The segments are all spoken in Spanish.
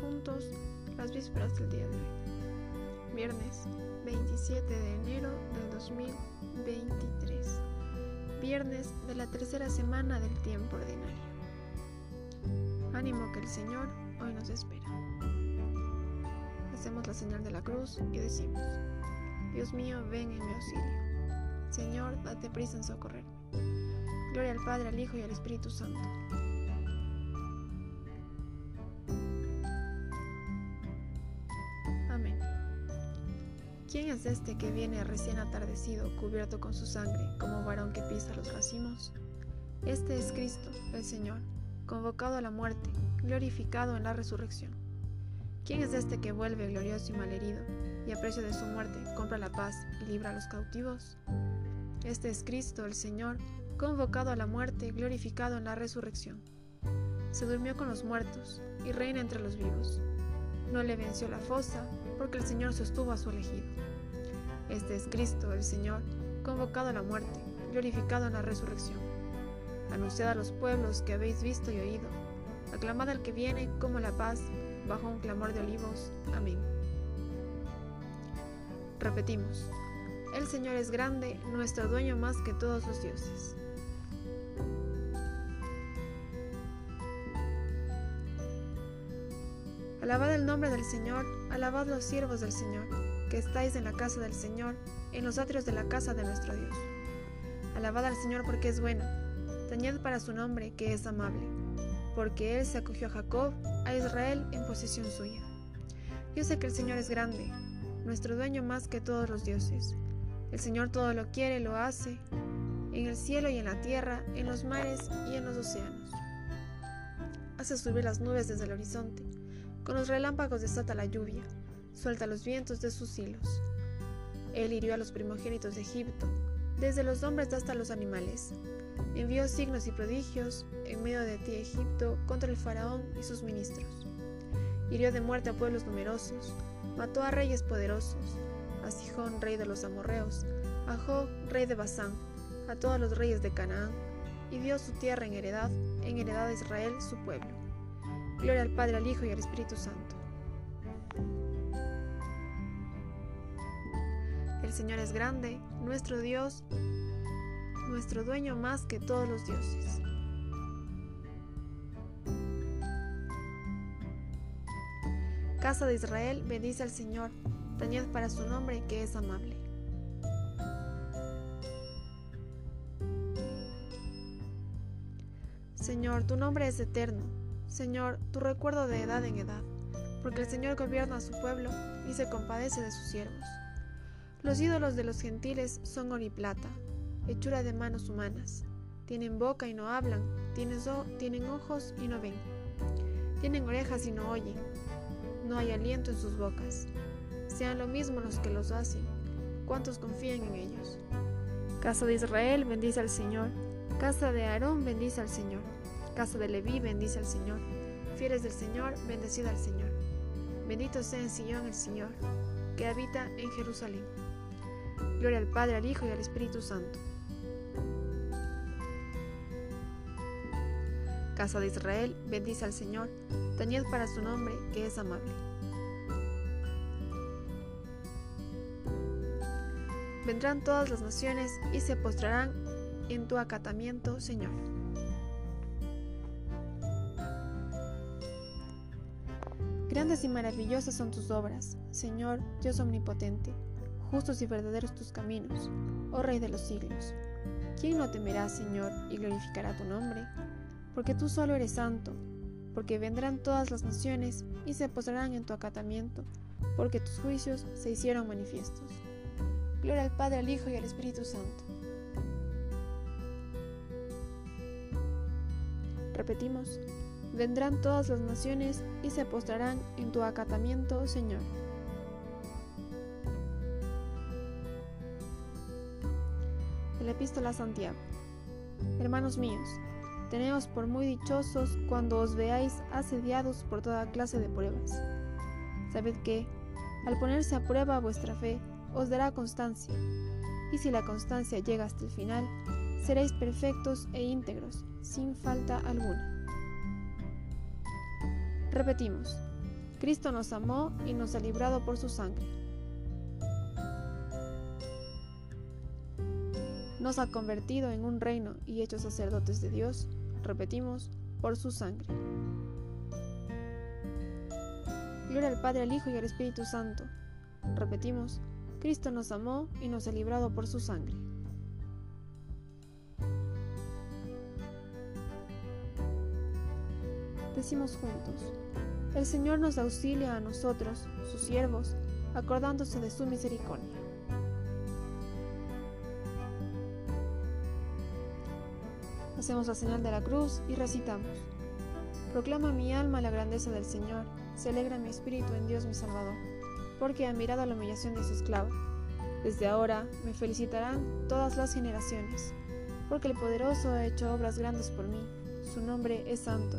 juntos las vísperas del día de hoy. Viernes 27 de enero del 2023. Viernes de la tercera semana del tiempo ordinario. Ánimo que el Señor hoy nos espera. Hacemos la señal de la cruz y decimos, Dios mío, ven en mi auxilio. Señor, date prisa en socorrerme. Gloria al Padre, al Hijo y al Espíritu Santo ¿Quién es este que viene recién atardecido, cubierto con su sangre, como varón que pisa los racimos? Este es Cristo, el Señor, convocado a la muerte, glorificado en la resurrección. ¿Quién es este que vuelve glorioso y malherido, y a precio de su muerte compra la paz y libra a los cautivos? Este es Cristo, el Señor, convocado a la muerte, glorificado en la resurrección. Se durmió con los muertos y reina entre los vivos. No le venció la fosa, porque el Señor sostuvo a su elegido. Este es Cristo, el Señor, convocado a la muerte, glorificado en la resurrección. Anunciad a los pueblos que habéis visto y oído. Aclamad al que viene como la paz, bajo un clamor de olivos. Amén. Repetimos. El Señor es grande, nuestro dueño más que todos los dioses. Alabad el nombre del Señor, alabad los siervos del Señor, que estáis en la casa del Señor, en los atrios de la casa de nuestro Dios. Alabad al Señor porque es bueno, tañed para su nombre que es amable, porque Él se acogió a Jacob, a Israel en posesión suya. Yo sé que el Señor es grande, nuestro dueño más que todos los dioses. El Señor todo lo quiere, lo hace, en el cielo y en la tierra, en los mares y en los océanos. Hace subir las nubes desde el horizonte con los relámpagos desata la lluvia, suelta los vientos de sus hilos. Él hirió a los primogénitos de Egipto, desde los hombres hasta los animales. Envió signos y prodigios en medio de ti, Egipto, contra el faraón y sus ministros. Hirió de muerte a pueblos numerosos, mató a reyes poderosos, a Sijón, rey de los amorreos, a Jo, rey de Basán, a todos los reyes de Canaán, y dio su tierra en heredad, en heredad a Israel, su pueblo. Gloria al Padre, al Hijo y al Espíritu Santo. El Señor es grande, nuestro Dios, nuestro dueño más que todos los dioses. Casa de Israel, bendice al Señor, tañed para su nombre que es amable. Señor, tu nombre es eterno Señor, tu recuerdo de edad en edad, porque el Señor gobierna a su pueblo y se compadece de sus siervos. Los ídolos de los gentiles son oro y plata, hechura de manos humanas. Tienen boca y no hablan, tienen ojos y no ven. Tienen orejas y no oyen. No hay aliento en sus bocas. Sean lo mismo los que los hacen, cuantos confían en ellos. Casa de Israel, bendice al Señor. Casa de Aarón, bendice al Señor. Casa de Leví, bendice al Señor. Fieles del Señor, bendecida al Señor. Bendito sea en Sion el Señor, que habita en Jerusalén. Gloria al Padre, al Hijo y al Espíritu Santo. Casa de Israel, bendice al Señor, tañed para su nombre, que es amable. Vendrán todas las naciones y se postrarán en tu acatamiento, Señor. Grandes y maravillosas son tus obras, Señor Dios omnipotente, justos y verdaderos tus caminos, oh Rey de los siglos. ¿Quién no temerá, Señor, y glorificará tu nombre? Porque tú solo eres santo, porque vendrán todas las naciones y se posarán en tu acatamiento, porque tus juicios se hicieron manifiestos. Gloria al Padre, al Hijo y al Espíritu Santo. Repetimos, vendrán todas las naciones y se postrarán en tu acatamiento, Señor. De la epístola a Santiago. Hermanos míos, teneos por muy dichosos cuando os veáis asediados por toda clase de pruebas. Sabed que, al ponerse a prueba vuestra fe, os dará constancia, y si la constancia llega hasta el final, seréis perfectos e íntegros, sin falta alguna. Repetimos, Cristo nos amó y nos ha librado por su sangre. Nos ha convertido en un reino y hecho sacerdotes de Dios, repetimos, por su sangre. Gloria al Padre, al Hijo y al Espíritu Santo. Repetimos, Cristo nos amó y nos ha librado por su sangre. Decimos juntos, el Señor nos auxilia a nosotros, sus siervos, acordándose de su misericordia. Hacemos la señal de la cruz y recitamos. Proclama mi alma la grandeza del Señor, se alegra mi espíritu en Dios mi Salvador, porque ha mirado la humillación de su esclavo. Desde ahora me felicitarán todas las generaciones, porque el poderoso ha hecho obras grandes por mí, su nombre es santo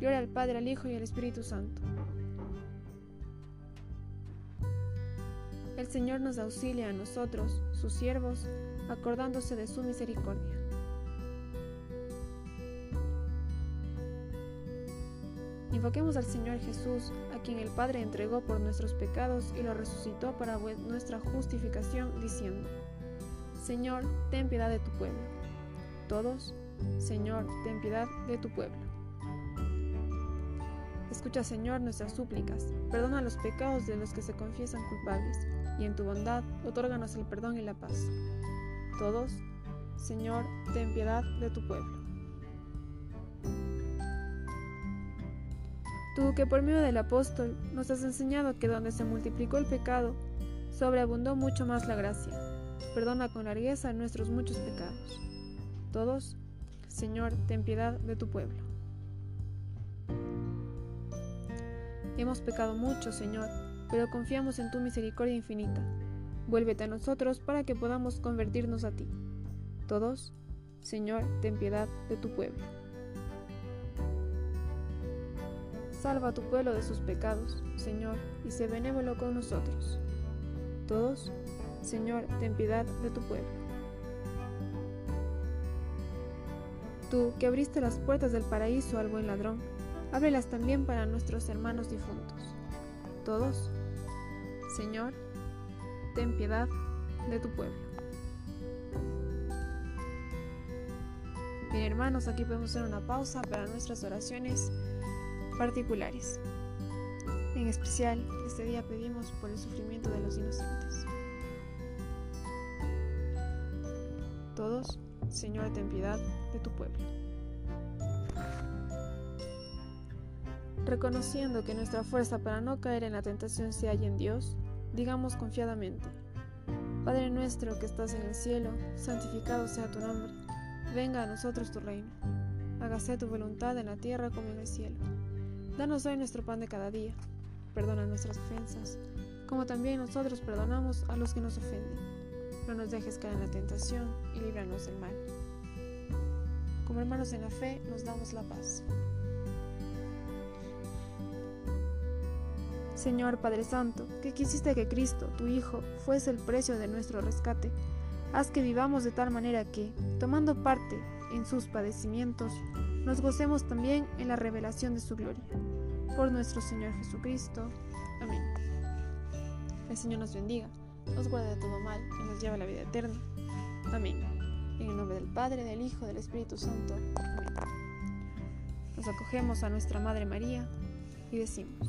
Gloria al Padre, al Hijo y al Espíritu Santo. El Señor nos auxilia a nosotros, sus siervos, acordándose de su misericordia. Invoquemos al Señor Jesús, a quien el Padre entregó por nuestros pecados y lo resucitó para nuestra justificación, diciendo, Señor, ten piedad de tu pueblo. Todos, Señor, ten piedad de tu pueblo. Escucha, Señor, nuestras súplicas, perdona los pecados de los que se confiesan culpables, y en tu bondad otórganos el perdón y la paz. Todos, Señor, ten piedad de tu pueblo. Tú que por medio del apóstol nos has enseñado que donde se multiplicó el pecado, sobreabundó mucho más la gracia. Perdona con largueza nuestros muchos pecados. Todos, Señor, ten piedad de tu pueblo. Hemos pecado mucho, Señor, pero confiamos en tu misericordia infinita. Vuélvete a nosotros para que podamos convertirnos a ti. Todos, Señor, ten piedad de tu pueblo. Salva a tu pueblo de sus pecados, Señor, y sé benévolo con nosotros. Todos, Señor, ten piedad de tu pueblo. Tú, que abriste las puertas del paraíso al buen ladrón, ábrelas también para nuestros hermanos difuntos. Todos, Señor, ten piedad de tu pueblo. Bien hermanos, aquí podemos hacer una pausa para nuestras oraciones particulares. En especial, este día pedimos por el sufrimiento de los inocentes. Todos, Señor, ten piedad de tu pueblo. Reconociendo que nuestra fuerza para no caer en la tentación se halla en Dios, digamos confiadamente, Padre nuestro que estás en el cielo, santificado sea tu nombre, venga a nosotros tu reino, hágase tu voluntad en la tierra como en el cielo. Danos hoy nuestro pan de cada día, perdona nuestras ofensas, como también nosotros perdonamos a los que nos ofenden. No nos dejes caer en la tentación y líbranos del mal. Como hermanos en la fe, nos damos la paz. Señor Padre Santo, que quisiste que Cristo, tu Hijo, fuese el precio de nuestro rescate, haz que vivamos de tal manera que, tomando parte en sus padecimientos, nos gocemos también en la revelación de su gloria. Por nuestro Señor Jesucristo. Amén. El Señor nos bendiga, nos guarde de todo mal y nos lleve a la vida eterna. Amén. En el nombre del Padre, del Hijo, del Espíritu Santo. Amén. Nos acogemos a nuestra Madre María y decimos,